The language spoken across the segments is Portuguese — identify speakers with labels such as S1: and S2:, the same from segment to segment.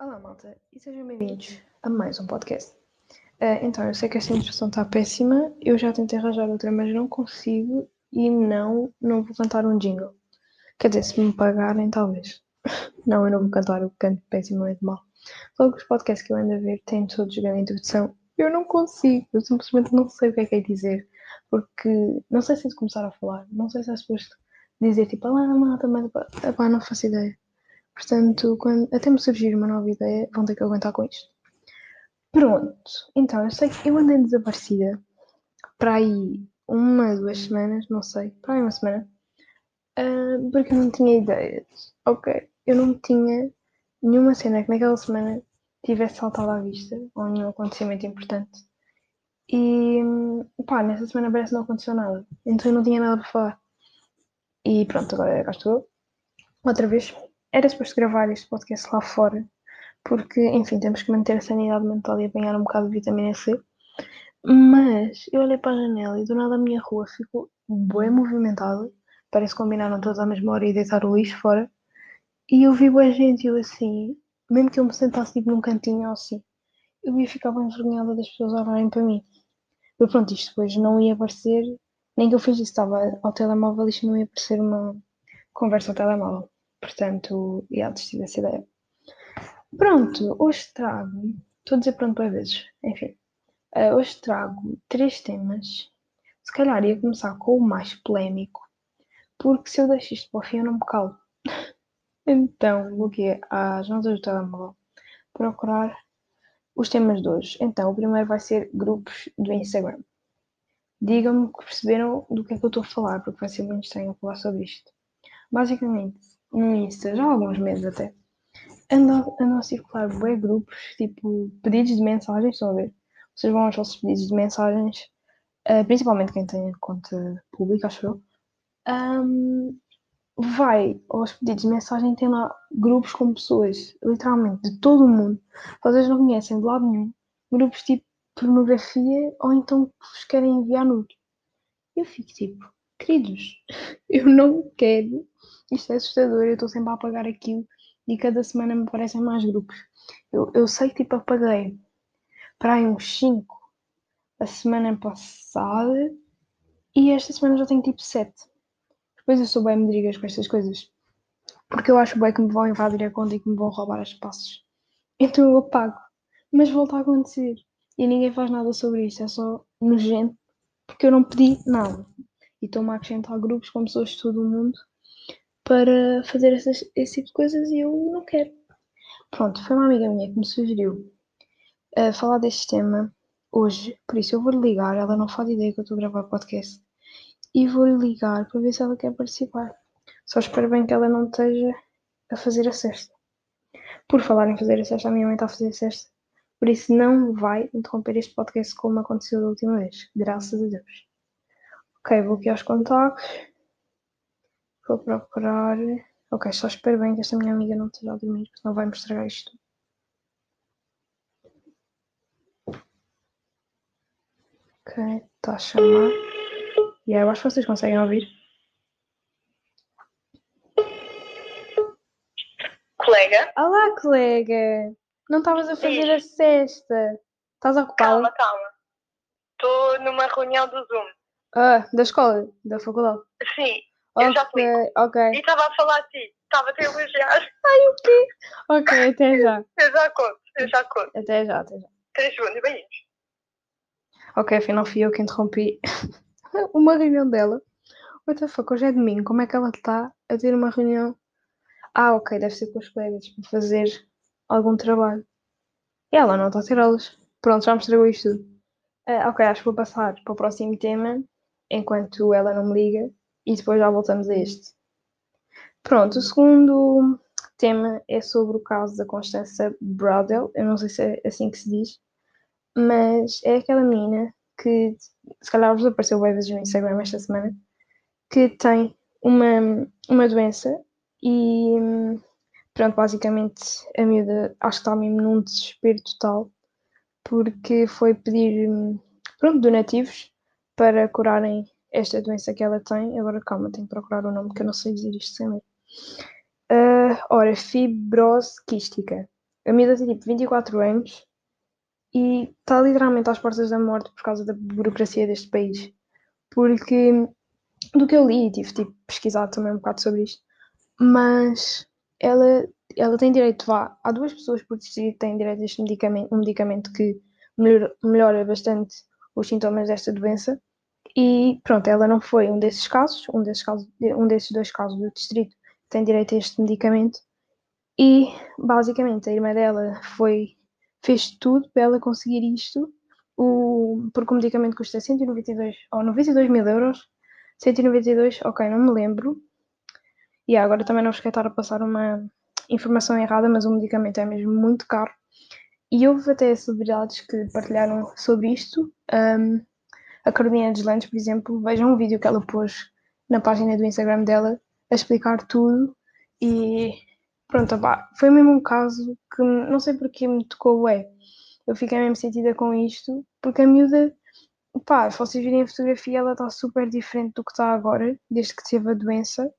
S1: Olá, malta, e sejam bem-vindos a mais um podcast. Eh, então, eu sei que esta introdução está péssima, eu já tentei arranjar outra, mas não consigo e não, não vou cantar um jingle. Quer dizer, se me pagarem, talvez. não, eu não vou cantar, eu canto pessimamente mal. Logo, os podcasts que eu ando a ver têm todos grande introdução. Eu não consigo, eu simplesmente não sei o que é que é dizer, porque não sei se é de começar a falar, não sei se é suposto dizer tipo, olá, malta, mas pá, não faço ideia. Portanto, quando até me surgir uma nova ideia, vão ter que aguentar com isto. Pronto, então eu sei que eu andei desaparecida para aí uma, duas semanas, não sei, para aí uma semana, uh, porque eu não tinha ideias. Ok, eu não tinha nenhuma cena que naquela semana tivesse saltado à vista, ou nenhum acontecimento importante. E pá, nessa semana parece que não aconteceu nada, então eu não tinha nada para falar. E pronto, agora cá estou, outra vez era suposto gravar este podcast lá fora, porque, enfim, temos que manter a sanidade mental e apanhar um bocado de vitamina C. Mas eu olhei para a janela e do nada a minha rua ficou bem movimentada. Parece que combinaram todos à mesma hora e deitar o lixo fora. E eu vi boa gente eu assim, mesmo que eu me sentasse tipo num cantinho assim, eu ia ficar bem envergonhada das pessoas olharem para mim. E pronto, isto depois não ia aparecer, nem que eu fizesse, estava ao telemóvel, isto não ia aparecer uma conversa ao telemóvel. Portanto, já desisti dessa ideia. Pronto, hoje trago. Estou a dizer pronto para vezes. Enfim. Uh, hoje trago três temas. Se calhar ia começar com o mais polémico. Porque se eu deixo isto para o fim, eu não me calo. então, vou aqui às notas do telemóvel procurar os temas de hoje. Então, o primeiro vai ser grupos do Instagram. Digam-me que perceberam do que é que eu estou a falar, porque vai ser muito estranho falar sobre isto. Basicamente, no Insta, já há alguns meses até, andam, a circular bué grupos, tipo, pedidos de mensagens, estão a ver? Vocês vão aos vossos pedidos de mensagens, uh, principalmente quem tem conta pública, acho eu, um, vai aos pedidos de mensagem tem lá grupos com pessoas, literalmente, de todo o mundo. Vocês não conhecem de lado nenhum. Grupos tipo pornografia ou então vos querem enviar nude. Eu fico tipo, queridos, eu não quero isto é assustador, eu estou sempre a apagar aquilo e cada semana me aparecem mais grupos. Eu, eu sei que tipo apaguei para aí uns 5 a semana passada e esta semana já tenho tipo 7. Depois eu sou bem medrigas com estas coisas. Porque eu acho bem que me vão invadir a conta e que me vão roubar as passos. Então eu apago. Mas volta a acontecer. E ninguém faz nada sobre isto. É só nojento. Porque eu não pedi nada. E estou-me a acrescentar grupos com pessoas de todo o mundo para fazer essas, esse tipo de coisas e eu não quero. Pronto, foi uma amiga minha que me sugeriu uh, falar deste tema hoje, por isso eu vou-lhe ligar, ela não faz ideia que eu estou a gravar podcast, e vou-lhe ligar para ver se ela quer participar. Só espero bem que ela não esteja a fazer a cesta. Por falar em fazer a cesta, a minha mãe está a fazer a cesta. Por isso não vai interromper este podcast como aconteceu da última vez. Graças a Deus. Ok, vou aqui aos contactos. Vou procurar. Ok, só espero bem que esta minha amiga não esteja a dormir, porque não vai me estragar isto. Ok, está a chamar. E yeah, eu acho que vocês conseguem ouvir.
S2: Colega?
S1: Olá, colega! Não estavas a fazer Sim. a cesta? Estás ocupada?
S2: Calma, calma. Estou numa reunião do Zoom.
S1: Ah, da escola? Da faculdade?
S2: Sim,
S1: eu já fui. Ok.
S2: E estava a falar a ti. Estava a te elogiar.
S1: Ai, o quê? Ok, até já.
S2: eu já conto, eu já conto.
S1: Até já, até já.
S2: Três segundos e beijinhos.
S1: Ok, afinal fui eu que interrompi uma reunião dela. What the fuck, hoje é domingo. Como é que ela está a ter uma reunião? Ah, ok, deve ser com os colegas para fazer algum trabalho. E ela não está a ter aulas. Pronto, já me estragou isto tudo. Uh, ok, acho que vou passar para o próximo tema enquanto ela não me liga e depois já voltamos a este. Pronto, o segundo tema é sobre o caso da Constança Brodel. Eu não sei se é assim que se diz, mas é aquela menina que se calhar vos apareceu bem vezes no Instagram esta semana, que tem uma, uma doença e pronto, basicamente a miúda acho que está mesmo num desespero total porque foi pedir pronto, donativos para curarem esta doença que ela tem. Agora calma, tenho que procurar o nome que eu não sei dizer isto sem ler. Uh, ora, fibrose quística. A miúda tem tipo 24 anos e está literalmente às portas da morte por causa da burocracia deste país. Porque do que eu li, tive tipo pesquisado também um bocado sobre isto, mas ela, ela tem direito, vá, há duas pessoas por distrito que têm direito a este medicamento, um medicamento que melhora bastante os sintomas desta doença. E pronto, ela não foi um desses casos, um desses, casos, um desses dois casos do distrito tem direito a este medicamento. E basicamente a irmã dela foi, fez tudo para ela conseguir isto, o, porque o medicamento custa 192 ou 92 mil euros. 192, ok, não me lembro. E agora também não vos quero estar a passar uma informação errada, mas o medicamento é mesmo muito caro. E houve até celebridades que partilharam sobre isto. Um, a Carolina Deslandes, por exemplo, vejam um vídeo que ela pôs na página do Instagram dela a explicar tudo. E pronto, opá, foi mesmo um caso que não sei porque me tocou, é. Eu fiquei mesmo sentida com isto, porque a miúda, pá, se vocês virem a fotografia, ela está super diferente do que está agora, desde que teve a doença.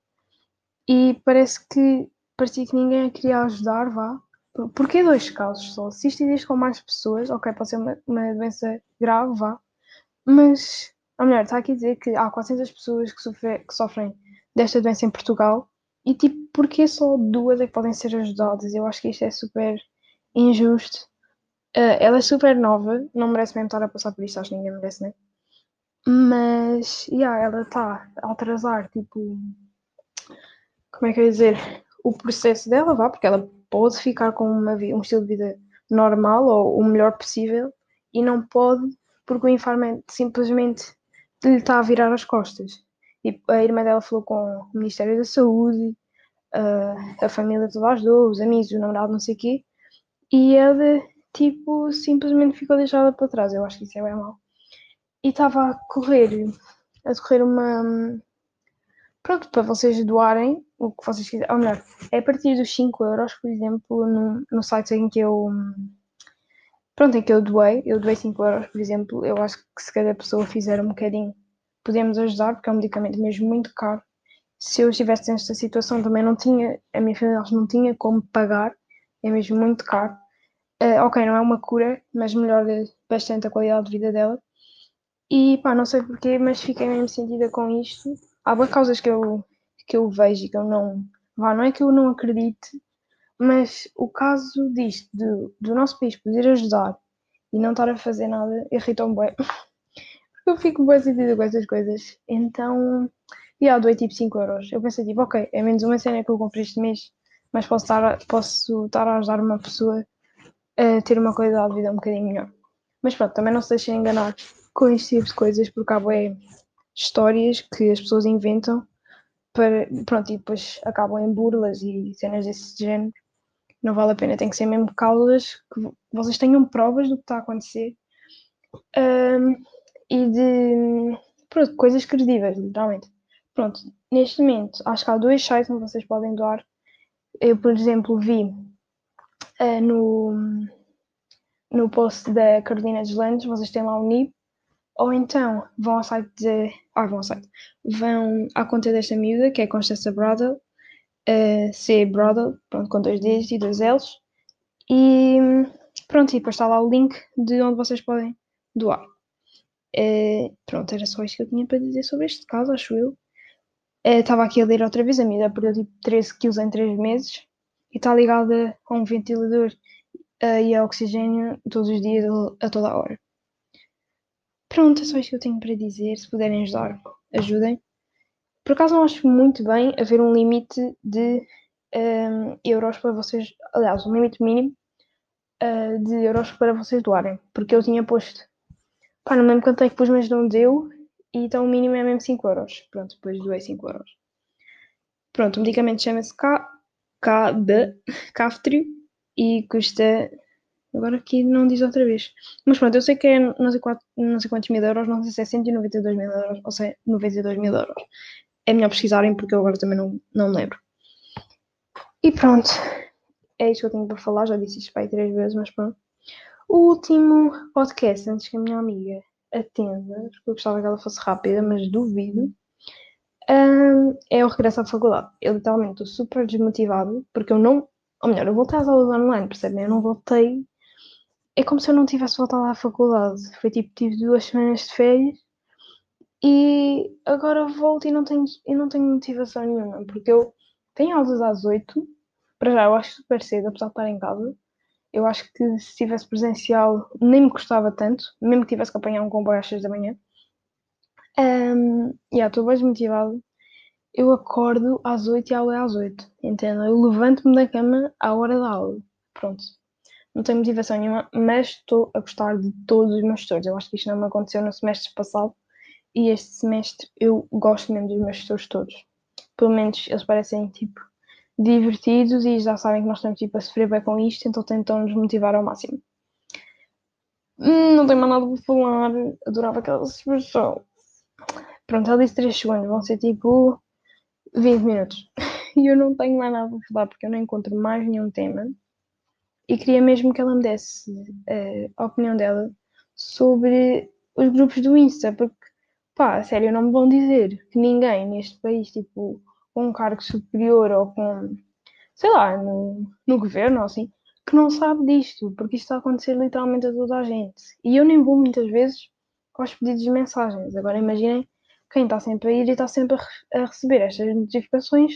S1: E parece que parecia que ninguém a queria ajudar, vá. Porquê dois casos só? Se isto existe com mais pessoas, ok, pode ser uma, uma doença grave, vá. Mas a mulher está aqui a dizer que há 400 pessoas que, sofre, que sofrem desta doença em Portugal e tipo, porquê só duas é que podem ser ajudadas? Eu acho que isto é super injusto. Uh, ela é super nova, não merece mesmo estar a passar por isto, acho que ninguém merece, né? Mas, yeah, ela está a atrasar, tipo, como é que eu ia dizer? O processo dela, vá, porque ela pode ficar com uma, um estilo de vida normal ou o melhor possível e não pode porque o infarme simplesmente lhe está a virar as costas. E a irmã dela falou com o Ministério da Saúde, a, a família toda ajudou, os amigos, o namorado, não sei o quê, e ela, tipo, simplesmente ficou deixada para trás. Eu acho que isso é bem mal. E estava a correr, a decorrer uma. Pronto, para vocês doarem o que vocês quiserem. Ou melhor, é a partir dos 5 euros, por exemplo, no, no site em que eu. Pronto, em que eu doei, eu doei 5 euros, por exemplo. Eu acho que se cada pessoa fizer um bocadinho, podemos ajudar, porque é um medicamento mesmo muito caro. Se eu estivesse nesta situação, também não tinha, a minha família não tinha como pagar, é mesmo muito caro. Uh, ok, não é uma cura, mas melhora bastante a qualidade de vida dela. E pá, não sei porquê, mas fiquei mesmo sentida com isto. Há boas causas que eu, que eu vejo e que eu não. Vá, não é que eu não acredite, mas o caso disto, do, do nosso país poder ajudar e não estar a fazer nada, irritam-me bem. Porque eu fico bem sentida com essas coisas. Então, e yeah, doei tipo 5 euros. Eu pensei tipo, ok, é menos uma cena que eu comprei este mês, mas posso estar, posso estar a ajudar uma pessoa a ter uma qualidade de vida um bocadinho melhor. Mas pronto, também não se deixem enganar com este tipo de coisas, porque há é histórias que as pessoas inventam para, pronto, e depois acabam em burlas e cenas desse género. Não vale a pena, tem que ser mesmo causas que vocês tenham provas do que está a acontecer um, e de pronto, coisas credíveis, literalmente. Pronto, neste momento acho que há dois sites onde vocês podem doar. Eu, por exemplo, vi uh, no, no post da Carolina dos Landes, vocês têm lá o NIB, ou então vão ao site de. Ah, vão ao site. Vão à conta desta miúda, que é Constança Bradel, uh, C Bradel, pronto, com dois Ds e dois Ls. E pronto, e depois está lá o link de onde vocês podem doar. Uh, pronto, era só isto que eu tinha para dizer sobre este caso, acho eu. Uh, estava aqui a ler outra vez, a miúda perdeu tipo 13 quilos em 3 meses e está ligada a um ventilador uh, e a oxigênio todos os dias a toda a hora. Pronto, é só isto que eu tenho para dizer. Se puderem ajudar, ajudem. Por acaso não acho muito bem haver um limite de um, euros para vocês, aliás, um limite mínimo uh, de euros para vocês doarem, porque eu tinha posto, pá, não me lembro quanto é que pus, mas não deu, e então o mínimo é mesmo 5 euros. Pronto, depois doei 5 euros. Pronto, o medicamento chama-se KD, Caftrio, e custa Agora aqui não diz outra vez. Mas pronto, eu sei que é não sei, quantos, não sei quantos mil euros, não sei se é 192 mil euros ou se é 92 mil euros. É melhor pesquisarem porque eu agora também não, não lembro. E pronto, é isto que eu tenho para falar. Já disse isto para aí três vezes, mas pronto. O último podcast, antes que a minha amiga atenda, porque eu gostava que ela fosse rápida, mas duvido, um, é o regresso à faculdade. Eu literalmente estou super desmotivado porque eu não Ou melhor, eu voltei às aulas online, percebem? Eu não voltei. É como se eu não tivesse voltado à faculdade. Foi tipo, tive duas semanas de férias e agora volto e não tenho, e não tenho motivação nenhuma, porque eu tenho aulas às 8. Para já, eu acho super cedo, apesar de estar em casa. Eu acho que se tivesse presencial nem me custava tanto, mesmo que tivesse que apanhar um comboio às 6 da manhã. Um, yeah, estou bem motivada. Eu acordo às 8 e a aula é às 8, entende? Eu levanto-me da cama à hora da aula. Pronto. Não tenho motivação nenhuma, mas estou a gostar de todos os meus tutores. Eu acho que isto não me aconteceu no semestre passado e este semestre eu gosto mesmo dos meus tutores todos. Pelo menos eles parecem tipo divertidos e já sabem que nós estamos tipo, a sofrer bem com isto, então tentam nos motivar ao máximo. Não tenho mais nada para falar. Adorava aquela expressão. Pronto, ela disse 3 segundos, vão ser tipo 20 minutos. E eu não tenho mais nada para falar porque eu não encontro mais nenhum tema. E queria mesmo que ela me desse uh, a opinião dela sobre os grupos do Insta, porque, pá, sério, não me vão dizer que ninguém neste país, tipo, com um cargo superior ou com, sei lá, no, no governo ou assim, que não sabe disto, porque isto está a acontecer literalmente a toda a gente. E eu nem vou muitas vezes aos pedidos de mensagens. Agora imaginem quem está sempre a ir e está sempre a, a receber estas notificações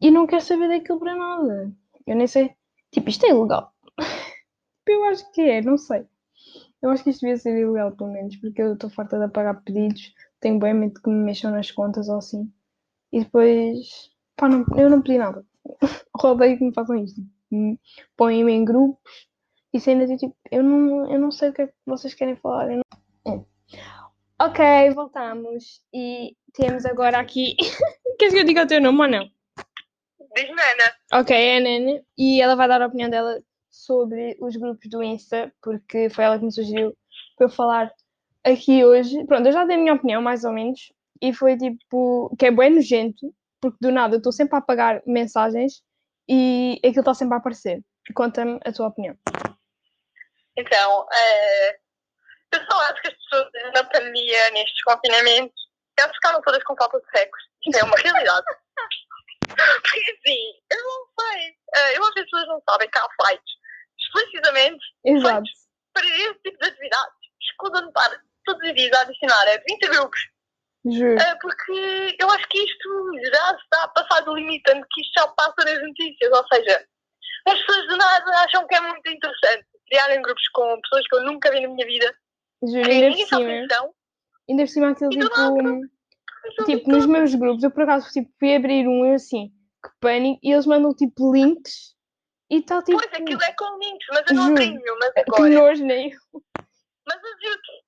S1: e não quer saber daquilo para nada. Eu nem sei. Tipo, isto é ilegal. eu acho que é, não sei. Eu acho que isto devia ser ilegal, pelo menos, porque eu estou farta de apagar pedidos, tenho bem medo que me mexam nas contas ou assim. E depois, pá, não, eu não pedi nada. Rodeio que me façam isto. Põem-me em grupos e cenas e tipo, eu não, eu não sei o que é que vocês querem falar. Não... é. Ok, voltamos e temos agora aqui. Queres que eu diga o teu nome ou não?
S2: Diz Nana.
S1: Ok, é a Nene e ela vai dar a opinião dela sobre os grupos do Insta, porque foi ela que me sugeriu para eu falar aqui hoje. Pronto, eu já dei a minha opinião, mais ou menos, e foi tipo que é bem nojento, porque do nada eu estou sempre a apagar mensagens e aquilo está sempre a aparecer. Conta-me a tua opinião.
S2: Então, eh, eu só acho que as pessoas na pandemia, nestes confinamentos, elas ficaram todas com falta de sexo. Isto é uma realidade. Porque assim, eu não sei. eh, eu acho que as pessoas não sabem que há sites explicitamente
S1: Exato.
S2: para esse tipo de atividades. Escusam de estar todos os dias a adicionar a 20 grupos.
S1: Juro.
S2: eh, porque eu acho que isto já está a passar do limite, tanto que isto já passa nas notícias. Ou seja, as pessoas de nada acham que é muito interessante criarem grupos com pessoas que eu nunca vi na minha vida.
S1: Juro, ainda por cima. Ainda por cima
S2: do
S1: tipo. Tipo, nos meus grupos, eu por acaso tipo, fui abrir um assim, que pânico, e eles mandam tipo links e está tipo.
S2: Pois, aquilo é com links, mas eu não
S1: Juro.
S2: tenho nenhuma
S1: Que
S2: agora.
S1: nojo, nem eu.
S2: Mas as youtubers.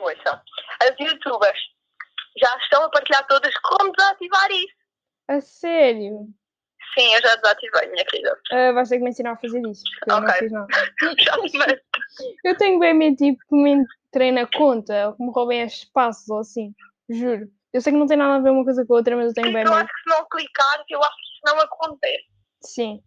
S2: Ouçam, as youtubers já estão a partilhar todas como desativar isso.
S1: A sério.
S2: Sim, eu já desativei, minha querida.
S1: Ah, vais ter que me ensinar a fazer isso, porque eu não fiz nada.
S2: Já mas,
S1: Eu tenho bem medo, tipo, que me entrem na conta, ou que me roubem as espaços, ou assim. Juro. Eu sei que não tem nada a ver uma coisa com a outra, mas eu tenho bem
S2: eu acho que se não clicar, eu acho que isso não acontece.
S1: Sim.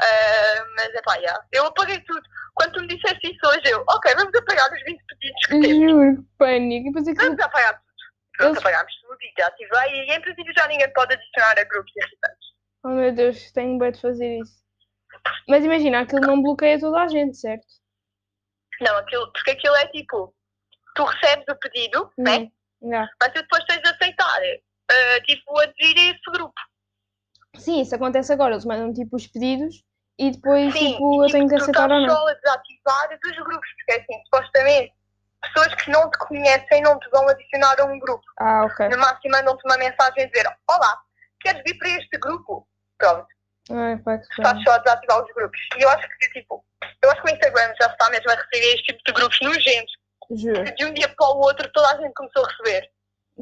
S2: Ah, mas é pá, já. Eu apaguei tudo. Quando tu me disseste isso hoje, eu, ok, vamos apagar os 20 pedidos que temos.
S1: Juro, que pânico. Depois aquilo.
S2: Vamos apagar tudo. Pronto,
S1: Eles-
S2: apagámos tudo e desativei. E em princípio já ninguém pode adicionar a grupos irritantes.
S1: Oh meu Deus, tenho bem de fazer isso. Mas imagina, aquilo não bloqueia toda a gente, certo?
S2: Não, aquilo, porque aquilo é tipo, tu recebes o pedido, né?
S1: Já.
S2: Mas tu depois tens de aceitar, eh, tipo, aderir a esse grupo.
S1: Sim, isso acontece agora. Eles mandam tipo os pedidos e depois
S2: Sim,
S1: tipo, eu
S2: e,
S1: tenho que aceitar ou
S2: estás
S1: não.
S2: só a desativar dos grupos, porque assim, supostamente, pessoas que não te conhecem não te vão adicionar a um grupo.
S1: Ah, ok.
S2: No máximo mandam-te uma mensagem a dizer, olá, queres vir para este grupo? Pronto,
S1: Ai, pá,
S2: estás só a desativar os grupos. E eu acho que, tipo, eu acho que o Instagram já está mesmo a receber este tipo de grupos nojentos,
S1: Juro.
S2: de um dia para o outro toda a gente começou a receber.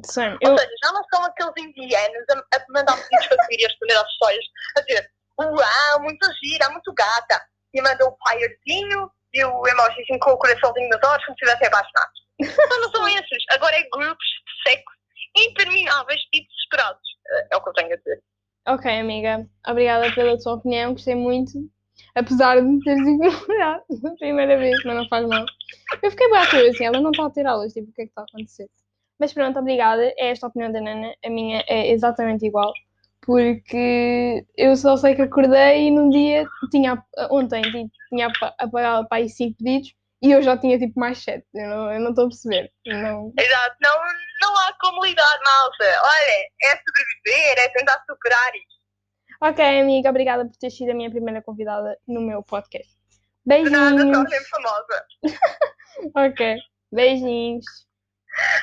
S1: Sim.
S2: Ou
S1: Eu,
S2: seja, já não são aqueles indianos a, a mandar pedidos para seguir e a responder às histórias, a dizer, uau, muito gira, muito gata. E mandam o firezinho e o emojizinho com o coraçãozinho nos olhos, como se estivessem apaixonados. Então não são esses. Agora é grupos de sexo intermináveis e desesperados. É é o que eu tenho a dizer.
S1: ok, amiga. Obrigada pela tua opinião. Gostei muito. Apesar de me teres na primeira vez, mas não faz mal. Eu fiquei bem à assim. Ela não está a ter aulas. Tipo, o que é que está a acontecer? Mas pronto, obrigada. É esta a opinião da Nana. A minha é exatamente igual. Porque eu só sei que acordei e num dia tinha, ontem tinha apa- apagado para aí 5 pedidos e eu já tinha tipo mais 7. Eu não eu não estou a perceber. Não...
S2: Exato, não, não há como lidar, malta. Olha, é sobreviver, é tentar superar isto.
S1: Ok, amiga, obrigada por ter sido a minha primeira convidada no meu podcast.
S2: De nada,
S1: Beijinhos.
S2: só sempre famosa.
S1: Ok, beijinhos.